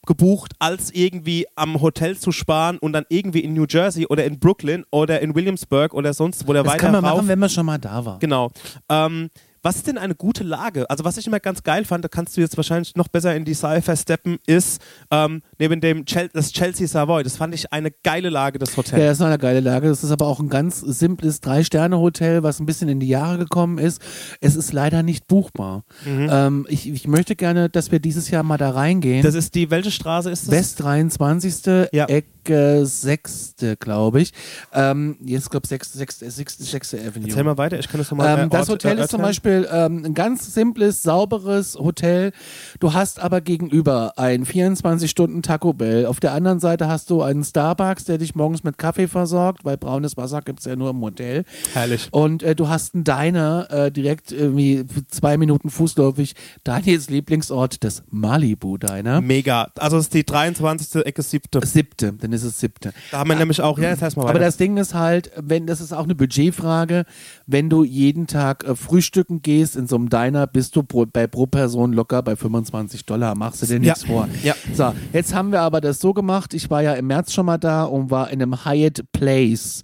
gebucht, als irgendwie am Hotel zu sparen und dann irgendwie in New Jersey oder in Brooklyn oder in Williamsburg oder sonst wo der das weiter kann man rauf. machen, wenn man schon mal da war. Genau. Ähm, was ist denn eine gute Lage? Also was ich immer ganz geil fand, da kannst du jetzt wahrscheinlich noch besser in die Cypher steppen, ist ähm, neben dem Chel das Chelsea Savoy. Das fand ich eine geile Lage, das Hotel. Ja, das ist eine geile Lage. Das ist aber auch ein ganz simples Drei-Sterne-Hotel, was ein bisschen in die Jahre gekommen ist. Es ist leider nicht buchbar. Ähm, ich, ich möchte gerne, dass wir dieses Jahr mal da reingehen. Das ist die, welche Straße ist das? West 23. Ja. Ecke 6. glaube ich. Ähm, jetzt glaube ich 6. 6. 6. 6. Avenue. Erzähl mal weiter, ich kann das nochmal Ähm, das Hotel ist zum Beispiel ähm, ein ganz simples, sauberes Hotel. Du hast aber gegenüber ein 24-Stunden-Taco Bell. Auf der anderen Seite hast du einen Starbucks, der dich morgens mit Kaffee versorgt, weil braunes Wasser gibt es ja nur im Hotel. Herrlich. Und äh, du hast einen Diner äh, direkt irgendwie zwei Minuten fußläufig. Daniels Lieblingsort, das Malibu Diner. Mega. Also es ist die 23. Ecke 7. Siebte, dann ist es siebte. Da haben wir nämlich auch, ja, jetzt heißt mal weiter. Aber das Ding ist halt, wenn das ist auch eine Budgetfrage, wenn du jeden Tag äh, frühstücken gehst in so einem Diner, bist du pro, bei pro Person locker bei 25 Dollar. Machst du dir nichts Ja. vor. Ja. So, jetzt haben wir aber das so gemacht. Ich war ja im März schon mal da und war in einem Hyatt Place.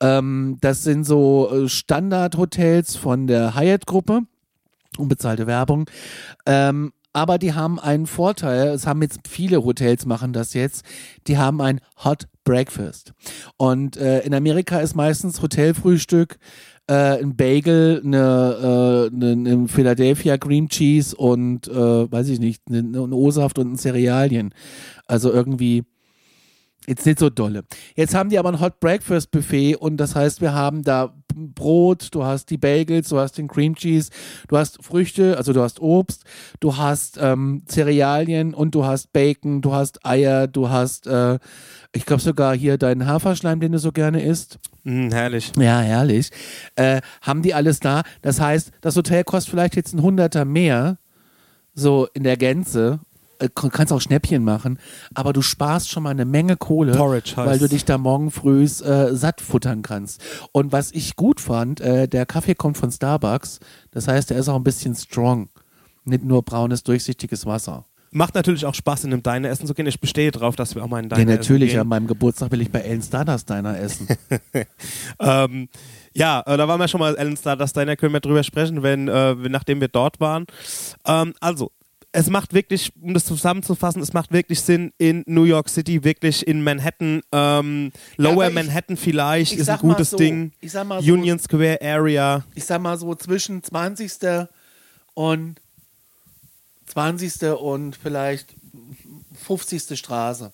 Ähm, das sind so äh, Standardhotels von der Hyatt-Gruppe. Unbezahlte Werbung. Ähm, aber die haben einen Vorteil, es haben jetzt viele Hotels machen das jetzt, die haben ein Hot Breakfast. Und äh, in Amerika ist meistens Hotelfrühstück äh, ein Bagel, eine, äh, eine, eine Philadelphia Cream Cheese und, äh, weiß ich nicht, eine, eine O-Saft und ein Cerealien. Also irgendwie Jetzt nicht so dolle. Jetzt haben die aber ein Hot Breakfast Buffet und das heißt, wir haben da Brot, du hast die Bagels, du hast den Cream Cheese, du hast Früchte, also du hast Obst, du hast ähm, Cerealien und du hast Bacon, du hast Eier, du hast, äh, ich glaube sogar hier deinen Haferschleim, den du so gerne isst. Mhm, herrlich. Ja, herrlich. Äh, haben die alles da. Das heißt, das Hotel kostet vielleicht jetzt ein Hunderter mehr, so in der Gänze. Äh, kannst auch Schnäppchen machen, aber du sparst schon mal eine Menge Kohle, Porridge heißt. weil du dich da morgen früh äh, satt futtern kannst. Und was ich gut fand, äh, der Kaffee kommt von Starbucks, das heißt, der ist auch ein bisschen strong. Nicht nur braunes, durchsichtiges Wasser. Macht natürlich auch Spaß, in einem Diner essen zu gehen. Ich bestehe darauf, dass wir auch mal in Diner Ja, natürlich, essen an gehen. meinem Geburtstag will ich bei Ellen Stardust Diner essen. <laughs> Ähm, ja, äh, da waren wir schon mal Ellen Stardust Diner, können wir drüber sprechen, wenn, äh, nachdem wir dort waren. Ähm, also, es macht wirklich, um das zusammenzufassen, es macht wirklich Sinn, in New York City, wirklich in Manhattan, ähm, Lower ich- Manhattan vielleicht, ich ist ein gutes so, Ding. ich sag mal so- Union Square Area. ich sag mal so zwischen 20. und 20. und vielleicht 50. Straße.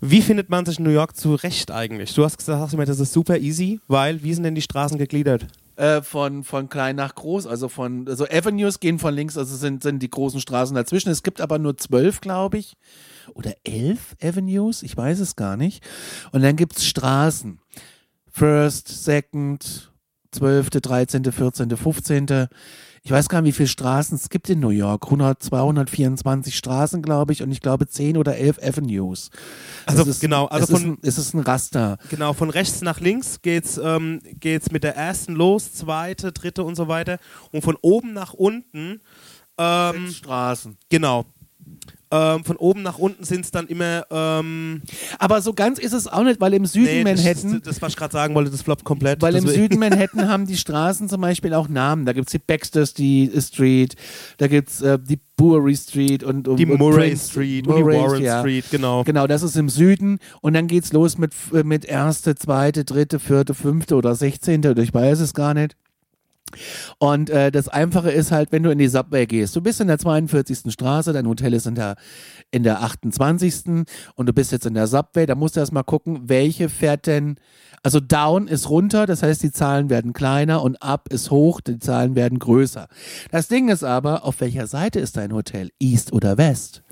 Wie findet man sich in New York zurecht eigentlich? Du hast gesagt, hast du mir, das ist super easy, weil wie sind denn die Straßen gegliedert? Äh, von, von klein nach groß, also von, also Avenues gehen von links, also sind, sind die großen Straßen dazwischen. Es gibt aber nur zwölf, glaube ich, oder elf Avenues, ich weiß es gar nicht. Und dann gibt es Straßen. First, Second, 12., 13., 14., 15. Ich weiß gar nicht, wie viele Straßen es gibt in New York. 100, 224 Straßen, glaube ich, und ich glaube 10 oder 11 Avenues. Also Es ist, genau, also es, ist von- ein, es ist ein Raster. Genau, von rechts nach links geht's, ähm, geht's mit der ersten los, zweite, dritte und so weiter. Und von oben nach unten, ähm, Straßen. genau. Ähm, von oben nach unten sind es dann immer. Ähm, Aber so ganz ist es auch nicht, weil im Süden nee, Manhattan. Das, das, was ich gerade sagen wollte, das floppt komplett. Weil im Süden <laughs> Manhattan haben die Straßen zum Beispiel auch Namen. Da gibt es die Baxter Street, da gibt es äh, die Brewery Street und, und Die Murray Prince- Street und die Murray, Warren ja. Street, genau. Genau, das ist im Süden und dann geht's los mit, äh, mit erste, zweite, dritte, vierte, fünfte oder sechzehnte oder ich weiß es gar nicht. Und äh, das Einfache ist halt, wenn du in die Subway gehst, du bist in der 42. Straße, dein Hotel ist in der, in der 28. und du bist jetzt in der Subway, da musst du erstmal gucken, welche fährt denn, also down ist runter, das heißt, die Zahlen werden kleiner und up ist hoch, die Zahlen werden größer. Das Ding ist aber, auf welcher Seite ist dein Hotel? East oder West?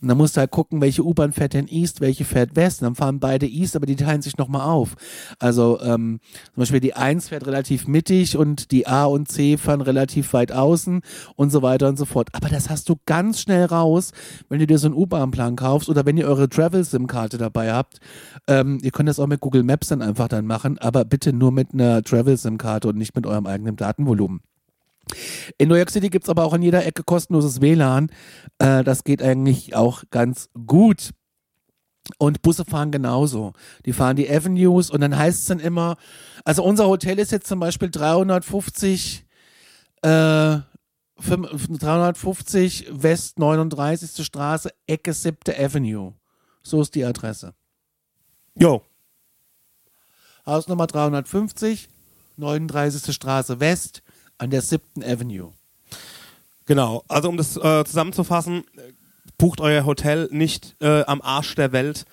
Und dann musst du halt gucken, welche U-Bahn fährt denn East, welche fährt West. Und dann fahren beide East, aber die teilen sich nochmal auf. Also ähm, zum Beispiel die 1 fährt relativ mittig und die A und C fahren relativ weit außen und so weiter und so fort. Aber das hast du ganz schnell raus, wenn du dir so einen U-Bahn-Plan kaufst oder wenn ihr eure Travel-SIM-Karte dabei habt. Ähm, ihr könnt das auch mit Google Maps dann einfach dann machen, aber bitte nur mit einer Travel-SIM-Karte und nicht mit eurem eigenen Datenvolumen. In New York City gibt es aber auch an jeder Ecke kostenloses WLAN. Äh, das geht eigentlich auch ganz gut. Und Busse fahren genauso. Die fahren die Avenues und dann heißt es dann immer, also unser Hotel ist jetzt zum Beispiel 350, äh, fünf- 350 West 39. Straße, Ecke 7. Avenue. So ist die Adresse. Jo. Hausnummer 350, 39. Straße West an der 7. Avenue. Genau, also um das äh, zusammenzufassen, äh, bucht euer Hotel nicht äh, am Arsch der Welt.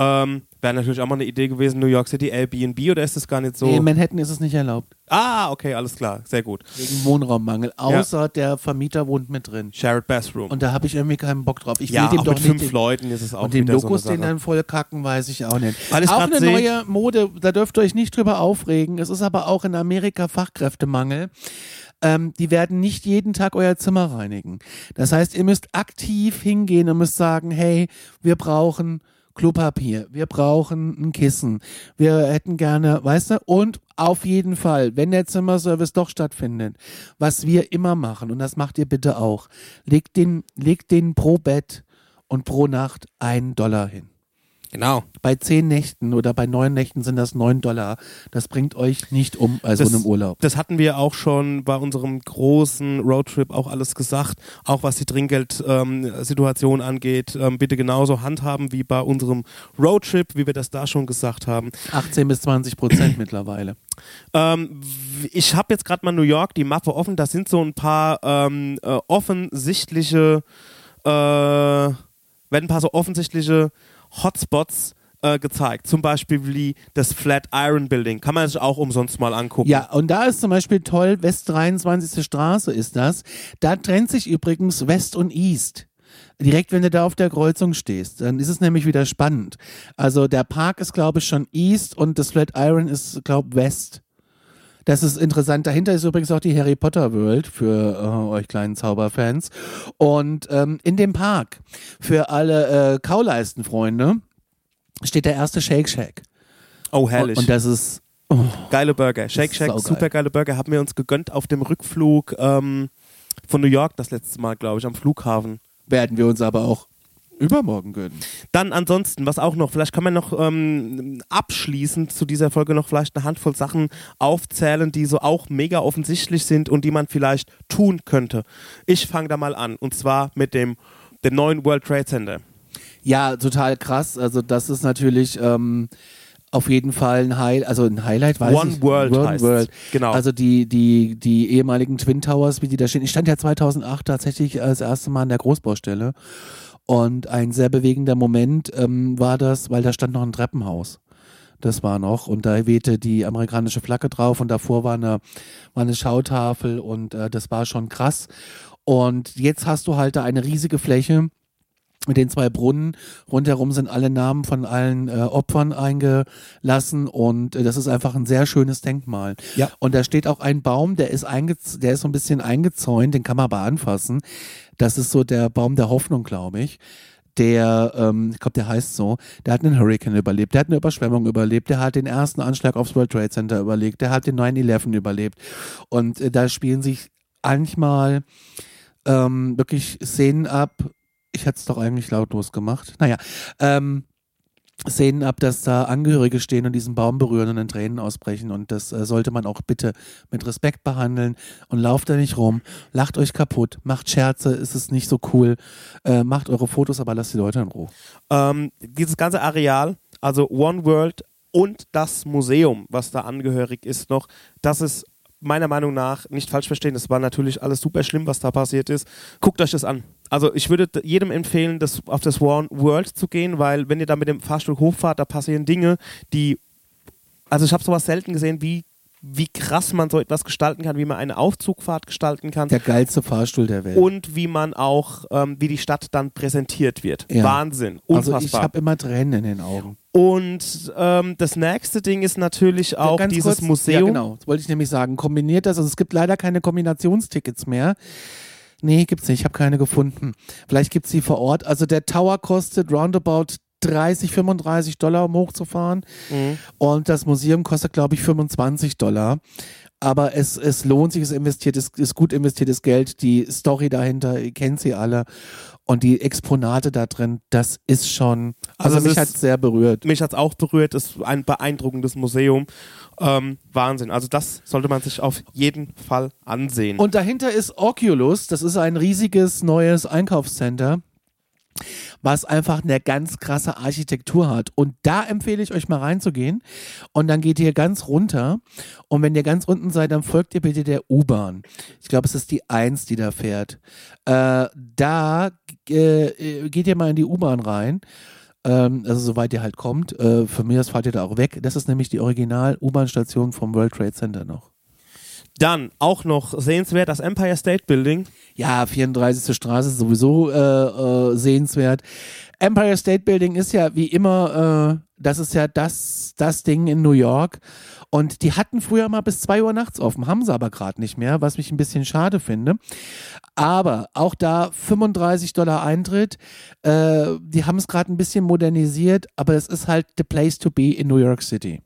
Ähm, Wäre natürlich auch mal eine Idee gewesen, New York City, Airbnb oder ist das gar nicht so? Nee, in Manhattan ist es nicht erlaubt. ah, okay, alles klar, sehr gut. Wegen Wohnraummangel. Außer der Vermieter wohnt mit drin. Shared Bathroom. Und da habe ich irgendwie keinen Bock drauf. Ich ja, will dem auch doch mit nicht. fünf den- Leuten ist es auch und den Lokus so den dann voll kacken, weiß ich auch nicht. Weil auch eine neue Mode, da dürft ihr euch nicht drüber aufregen. Es ist aber auch in Amerika Fachkräftemangel. Ähm, die werden nicht jeden Tag euer Zimmer reinigen. Das heißt, ihr müsst aktiv hingehen und müsst sagen, hey, wir brauchen Klopapier, wir brauchen ein Kissen, wir hätten gerne, weißt du, und auf jeden Fall, wenn der Zimmerservice doch stattfindet, was wir immer machen, und das macht ihr bitte auch, legt den, legt den pro Bett und pro Nacht einen Dollar hin. Genau. Bei zehn Nächten oder bei neun Nächten sind das neun Dollar. Das bringt euch nicht um, also Das- in einem Urlaub. Das hatten wir auch schon bei unserem großen Roadtrip auch alles gesagt. Auch was die Trinkgeldsituation angeht, ähm, bitte genauso handhaben wie bei unserem Roadtrip, wie wir das da schon gesagt haben. 18 bis 20 Prozent <clears throat> mittlerweile. Ähm, ich habe jetzt gerade mal New York, die Mappe offen. Da sind so ein paar ähm, äh, offensichtliche, äh, werden ein paar so offensichtliche Hotspots äh, gezeigt. Zum Beispiel wie das Flatiron Building. Kann man sich auch umsonst mal angucken. Ja, und da ist zum Beispiel toll, West 23. Straße ist das. Da trennt sich übrigens West und East. Direkt, wenn du da auf der Kreuzung stehst, dann ist es nämlich wieder spannend. Also der Park ist, glaube ich, schon East und das Flatiron ist, glaube ich, West. Das ist interessant. Dahinter ist übrigens auch die Harry Potter World für äh, euch kleinen Zauberfans. Und ähm, in dem Park für alle äh, Kauleistenfreunde steht der erste Shake Shack. Oh, herrlich. Und, und das ist oh, geile Burger. Shake Shack, super geile Burger. Haben wir uns gegönnt auf dem Rückflug ähm, von New York das letzte Mal, glaube ich, am Flughafen. werden wir uns aber auch übermorgen gönnen. Dann ansonsten, was auch noch, vielleicht kann man noch ähm, abschließend zu dieser Folge noch vielleicht eine Handvoll Sachen aufzählen, die so auch mega offensichtlich sind und die man vielleicht tun könnte. Ich fange da mal an und zwar mit dem, dem neuen World Trade Center. Ja, total krass. Also das ist natürlich ähm, auf jeden Fall ein Highlight, also ein Highlight, weiß One ich. World One heißt's. World. Genau. Also die, die, die ehemaligen Twin Towers, wie die da stehen. Ich stand ja 2008 tatsächlich das erste Mal an der Großbaustelle und ein sehr bewegender Moment ähm, war das, weil da stand noch ein Treppenhaus. Das war noch und da wehte die amerikanische Flagge drauf und davor war eine, war eine Schautafel und äh, das war schon krass. Und jetzt hast du halt da eine riesige Fläche mit den zwei Brunnen. Rundherum sind alle Namen von allen äh, Opfern eingelassen und äh, das ist einfach ein sehr schönes Denkmal. Ja. Und da steht auch ein Baum, der ist, eingez der ist so ein bisschen eingezäunt, den kann man aber anfassen. Das ist so der Baum der Hoffnung, glaube ich. Der, ähm, ich glaube, der heißt so, der hat einen Hurricane überlebt, der hat eine Überschwemmung überlebt, der hat den ersten Anschlag aufs World Trade Center überlebt, der hat den 9-11 überlebt. Und äh, da spielen sich manchmal ähm, wirklich Szenen ab. Ich hätte es doch eigentlich lautlos gemacht. Naja, ähm, Szenen ab, dass da Angehörige stehen und diesen Baum berühren und in Tränen ausbrechen. Und das äh, sollte man auch bitte mit Respekt behandeln. Und lauft da nicht rum, lacht euch kaputt, macht Scherze, ist es nicht so cool, äh, macht eure Fotos, aber lasst die Leute in Ruhe. Ähm, dieses ganze Areal, also One World und das Museum, was da angehörig ist noch, das ist meiner Meinung nach, nicht falsch verstehen, das war natürlich alles super schlimm, was da passiert ist. Guckt euch das an. Also ich würde jedem empfehlen, das, auf das One World zu gehen, weil wenn ihr da mit dem Fahrstuhl hochfahrt, da passieren Dinge, die, also ich habe sowas selten gesehen, wie, wie krass man so etwas gestalten kann, wie man eine Aufzugfahrt gestalten kann Der geilste Fahrstuhl der Welt. und wie man auch, ähm, wie die Stadt dann präsentiert wird. Ja. Wahnsinn, also unfassbar. ich habe immer Tränen in den Augen. Und ähm, das nächste Ding ist natürlich auch Ganz dieses kurz, Museum. Ja, genau. Das wollte ich nämlich sagen. Kombiniert das. Also es gibt leider keine Kombinationstickets mehr. Nee, gibt's nicht. Ich habe keine gefunden. Vielleicht gibt's die vor Ort. Also der Tower kostet roundabout 30, 35 Dollar, um hochzufahren. Mhm. Und das Museum kostet, glaube ich, 25 Dollar. Aber es, es lohnt sich, es investiert, es ist gut investiertes Geld. Die Story dahinter, ihr kennt sie alle. Und die Exponate da drin, das ist schon, also, Also mich hat sehr berührt. Mich hat es auch berührt, ist ein beeindruckendes Museum. Ähm, Wahnsinn. Also das sollte man sich auf jeden Fall ansehen. Und dahinter ist Oculus, das ist ein riesiges neues Einkaufscenter, was einfach eine ganz krasse Architektur hat. Und da empfehle ich euch mal reinzugehen. Und dann geht ihr ganz runter. Und wenn ihr ganz unten seid, dann folgt ihr bitte der U-Bahn. Ich glaube, es ist die 1, die da fährt. Äh, da äh, geht ihr mal in die U-Bahn rein. Ähm, also soweit ihr halt kommt. Für mich aus fahrt ihr da auch weg. Das ist nämlich die Original-U-Bahn-Station vom World Trade Center noch. Dann auch noch sehenswert das Empire State Building. Ja, 34. Straße ist sowieso äh, äh, sehenswert. Empire State Building ist ja wie immer, äh, das ist ja das, das Ding in New York. Und die hatten früher mal bis 2 Uhr nachts offen, haben sie aber gerade nicht mehr, was mich ein bisschen schade finde. Aber auch da 35 Dollar Eintritt. Äh, die haben es gerade ein bisschen modernisiert, aber es ist halt the place to be in New York City.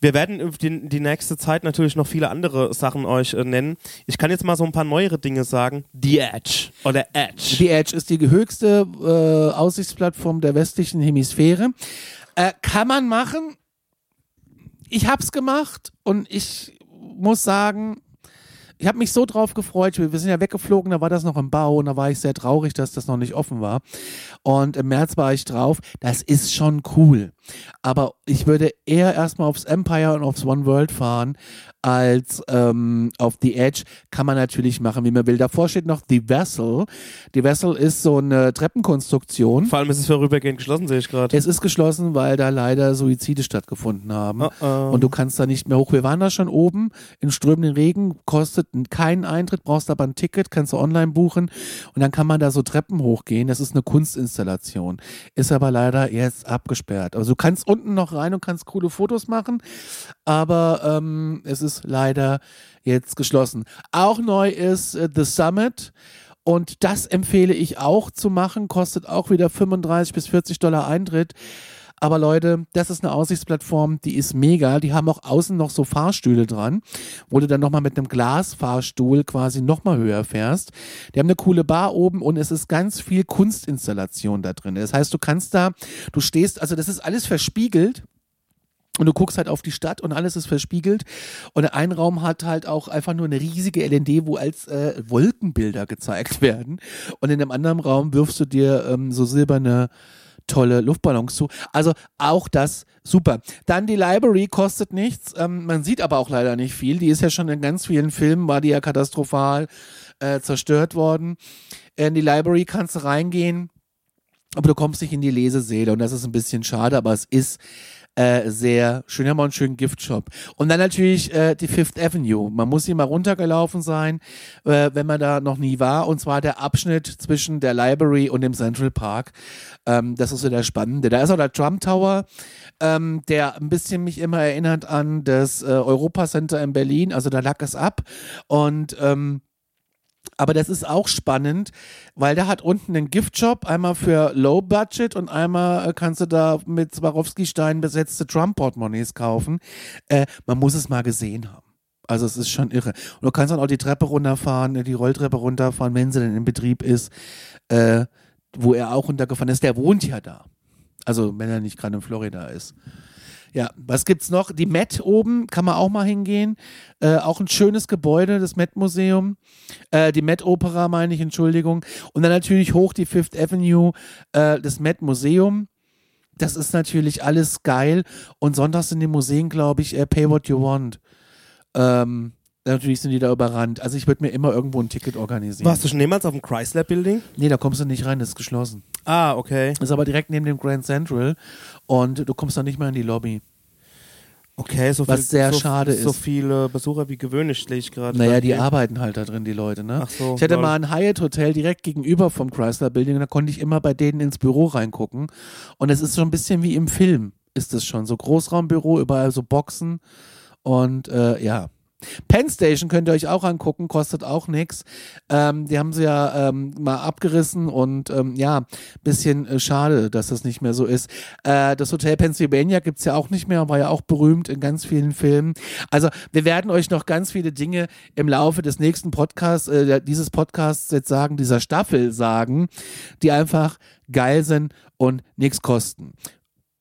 Wir werden die, die nächste Zeit natürlich noch viele andere Sachen euch äh, nennen. Ich kann jetzt mal so ein paar neuere Dinge sagen. The Edge oder Edge. Die Edge ist die höchste äh, Aussichtsplattform der westlichen Hemisphäre. Äh, kann man machen. Ich hab's gemacht und ich muss sagen, ich habe mich so drauf gefreut. Wir sind ja weggeflogen, da war das noch im Bau und da war ich sehr traurig, dass das noch nicht offen war. Und im März war ich drauf. Das ist schon cool. Aber ich würde eher erstmal aufs Empire und aufs One World fahren, als ähm, auf The Edge. Kann man natürlich machen, wie man will. Davor steht noch The Vessel. Die Vessel ist so eine Treppenkonstruktion. Vor allem ist es vorübergehend geschlossen, sehe ich gerade. Es ist geschlossen, weil da leider Suizide stattgefunden haben. Oh, oh. Und du kannst da nicht mehr hoch. Wir waren da schon oben in strömenden Regen, kostet keinen Eintritt, brauchst aber ein Ticket, kannst du online buchen und dann kann man da so Treppen hochgehen. Das ist eine Kunstinstallation. Ist aber leider jetzt abgesperrt. Also du kannst unten noch rein und kannst coole Fotos machen, aber ähm, es ist es leider jetzt geschlossen. Auch neu ist äh, The Summit. Und das empfehle ich auch zu machen, kostet auch wieder 35 bis 40 Dollar Eintritt. Aber Leute, das ist eine Aussichtsplattform, die ist mega. Die haben auch außen noch so Fahrstühle dran, wo du dann nochmal mit einem Glasfahrstuhl quasi nochmal höher fährst. Die haben eine coole Bar oben und es ist ganz viel Kunstinstallation da drin. Das heißt, du kannst da, du stehst, also das ist alles verspiegelt. Und du guckst halt auf die Stadt und alles ist verspiegelt. Und ein Raum hat halt auch einfach nur eine riesige LND, wo als äh, Wolkenbilder gezeigt <laughs> werden. Und in einem anderen Raum wirfst du dir ähm, so silberne tolle Luftballons zu. Also auch das super. Dann die Library kostet nichts. Ähm, man sieht aber auch leider nicht viel. Die ist ja schon in ganz vielen Filmen, war die ja katastrophal äh, zerstört worden. In die Library kannst du reingehen, aber du kommst nicht in die Lesesäle und das ist ein bisschen schade, aber es ist äh, sehr schön. Haben wir einen schönen Giftshop. Und dann natürlich äh, die Fifth Avenue. Man muss hier mal runtergelaufen sein, äh, wenn man da noch nie war. Und zwar der Abschnitt zwischen der Library und dem Central Park. Ähm, das ist so der Spannende. Da ist auch der Trump Tower, ähm, der ein bisschen mich immer erinnert an das äh, Europa Center in Berlin. Also da lag es ab. Und ähm, aber das ist auch spannend, weil der hat unten einen Giftshop, einmal für Low Budget und einmal äh, kannst du da mit Swarovski-Steinen besetzte Trump-Portemonnaies kaufen. Äh, man muss es mal gesehen haben. Also es ist schon irre. Und du kannst dann auch die Treppe runterfahren, die Rolltreppe runterfahren, wenn sie denn in Betrieb ist, äh, wo er auch runtergefahren ist. Der wohnt ja da. Also wenn er nicht gerade in Florida ist. Ja, was gibt's noch? Die Met oben kann man auch mal hingehen. Äh, auch ein schönes Gebäude, das Met Museum. Äh, die Met Opera meine ich, Entschuldigung. Und dann natürlich hoch die Fifth Avenue, äh, das Met Museum. Das ist natürlich alles geil. Und sonntags sind die Museen, glaube ich, äh, Pay What You Want. Ähm, natürlich sind die da überrannt. Also ich würde mir immer irgendwo ein Ticket organisieren. Warst du schon jemals auf dem Chrysler Building? Nee, da kommst du nicht rein, das ist geschlossen. Ah, okay. Ist aber direkt neben dem Grand Central und du kommst dann nicht mehr in die Lobby. Okay, so Was viel, sehr so, schade so ist. viele Besucher wie gewöhnlich stehe ich gerade. Naja, die arbeiten halt da drin, die Leute, ne? Ach so, ich hatte lol. mal ein Hyatt Hotel direkt gegenüber vom Chrysler Building und da konnte ich immer bei denen ins Büro reingucken. Und es ist so ein bisschen wie im Film, ist es schon. So Großraumbüro, überall so Boxen und äh, ja. Penn Station könnt ihr euch auch angucken, kostet auch nichts. Ähm, die haben sie ja ähm, mal abgerissen und ähm, ja, bisschen äh, schade, dass das nicht mehr so ist. Äh, das Hotel Pennsylvania gibt's ja auch nicht mehr, war ja auch berühmt in ganz vielen Filmen. Also wir werden euch noch ganz viele Dinge im Laufe des nächsten Podcasts, äh, dieses Podcasts jetzt sagen, dieser Staffel sagen, die einfach geil sind und nichts kosten.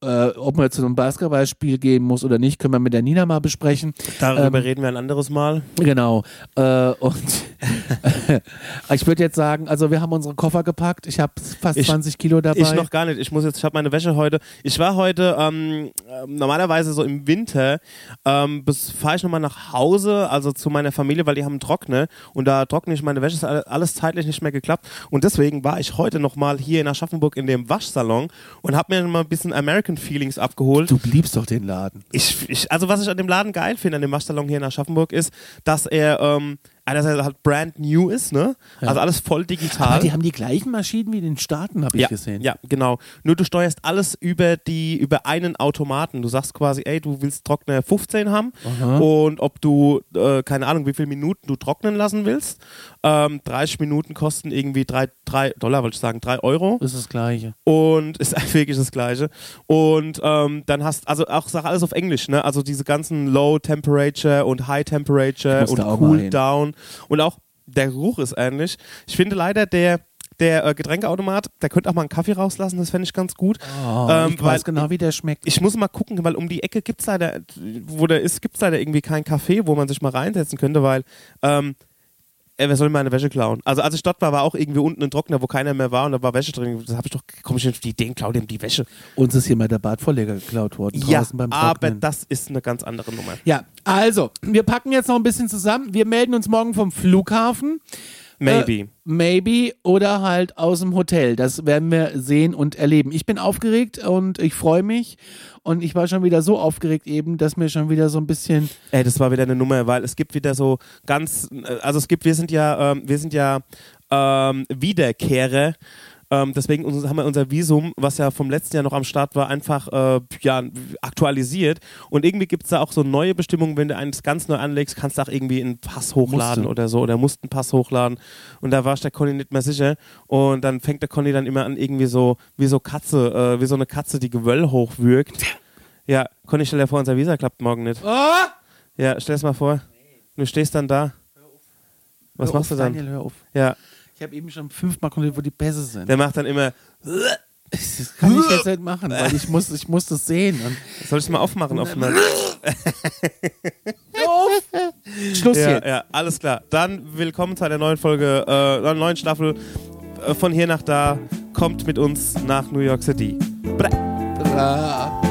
Äh, ob man jetzt zu einem Basketballspiel gehen muss oder nicht, können wir mit der Nina mal besprechen. Darüber ähm, reden wir ein anderes Mal. Genau. Äh, und <laughs> ich würde jetzt sagen, also wir haben unsere Koffer gepackt. Ich habe fast Ich- 20 Kilo dabei. Ich noch gar nicht. Ich muss jetzt, ich habe meine Wäsche heute. Ich war heute ähm, ähm, normalerweise so im Winter, ähm, bis fahre ich nochmal nach Hause, also zu meiner Familie, weil die haben einen Trockner und da trockne ich meine Wäsche, ist alle- alles zeitlich nicht mehr geklappt. Und deswegen war ich heute nochmal hier in Aschaffenburg in dem Waschsalon und habe mir mal ein bisschen American Feelings abgeholt. du liebst doch den Laden. Ich, ich, also was ich an dem Laden geil finde, an dem Waschsalon hier in Aschaffenburg, ist, dass er, ähm, dass er halt brand new ist, ne? Also alles voll digital. Aber die haben die gleichen Maschinen wie in den Staaten, habe ich ja, gesehen. Ja, genau. Nur du steuerst alles über die über einen Automaten. Du sagst quasi, ey, du willst Trockner 15 haben Aha. und ob du äh, keine Ahnung, wie viele Minuten du trocknen lassen willst. Ähm, 30 Minuten kosten irgendwie 3, 3 Dollar, wollte ich sagen, 3 Euro Das ist das Gleiche. und <laughs> ist wirklich das Gleiche. Und ähm, dann hast also auch sag alles auf Englisch, ne? Also diese ganzen Low Temperature und High Temperature und Cool. Down und auch der Geruch ist ähnlich. Ich finde leider der der äh, Getränkeautomat, der könnte auch mal einen Kaffee rauslassen, das fände ich ganz gut. Oh, Ähm, ich weiß genau, wie der schmeckt. Ich muss mal gucken, weil um die Ecke gibt es leider, wo der ist, gibt es leider irgendwie kein Café, wo man sich mal reinsetzen könnte, weil ähm, ey, wer soll meine Wäsche klauen? Also als ich dort war, war auch irgendwie unten ein Trockner, wo keiner mehr war und da war Wäsche drin. Das habe ich doch, komme ich nicht auf die Idee, klau dem die Wäsche. Uns ist hier mal der Badvorleger geklaut worden, Ja, draußen beim aber Trocknen. das ist eine ganz andere Nummer. Ja, also, wir packen jetzt noch ein bisschen zusammen. Wir melden uns morgen vom Flughafen. Maybe. Äh, maybe oder halt aus dem Hotel. Das werden wir sehen und erleben. Ich bin aufgeregt und ich freue mich. Und ich war schon wieder so aufgeregt eben, dass mir schon wieder so ein bisschen. Ey, das war wieder eine Nummer, weil es gibt wieder so ganz, äh, also es gibt, wir sind ja, ähm, wir sind ja ähm, Wiederkehrer Ähm, deswegen haben wir unser Visum, was ja vom letzten Jahr noch am Start war, einfach äh, ja, aktualisiert. Und irgendwie gibt es da auch so neue Bestimmungen, wenn du eins ganz neu anlegst, kannst du auch irgendwie einen Pass hochladen Musste. oder so oder musst einen Pass hochladen. Und da war ich der Conny nicht mehr sicher. Und dann fängt der Conny dann immer an, irgendwie so, wie so Katze, äh, wie so eine Katze, die Gewöll hochwürgt. Ja, Conny, stell dir vor, unser Visa klappt morgen nicht. Oh! Ja, stell es mal vor. Du stehst dann da. Was hör machst auf, du dann? Daniel, hör auf. Ja, Ich habe eben schon fünfmal kontrolliert, wo die Pässe sind. der macht dann immer. Das kann ich jetzt <laughs> nicht machen, weil ich muss, ich muss das sehen. Und Soll ich es mal aufmachen? Auf einer Schluss ja, jetzt. ja, alles klar. Dann willkommen zu einer neuen Folge, äh, einer neuen Staffel. Äh, Von hier nach da. Kommt mit uns nach New York City. Bra. Bra.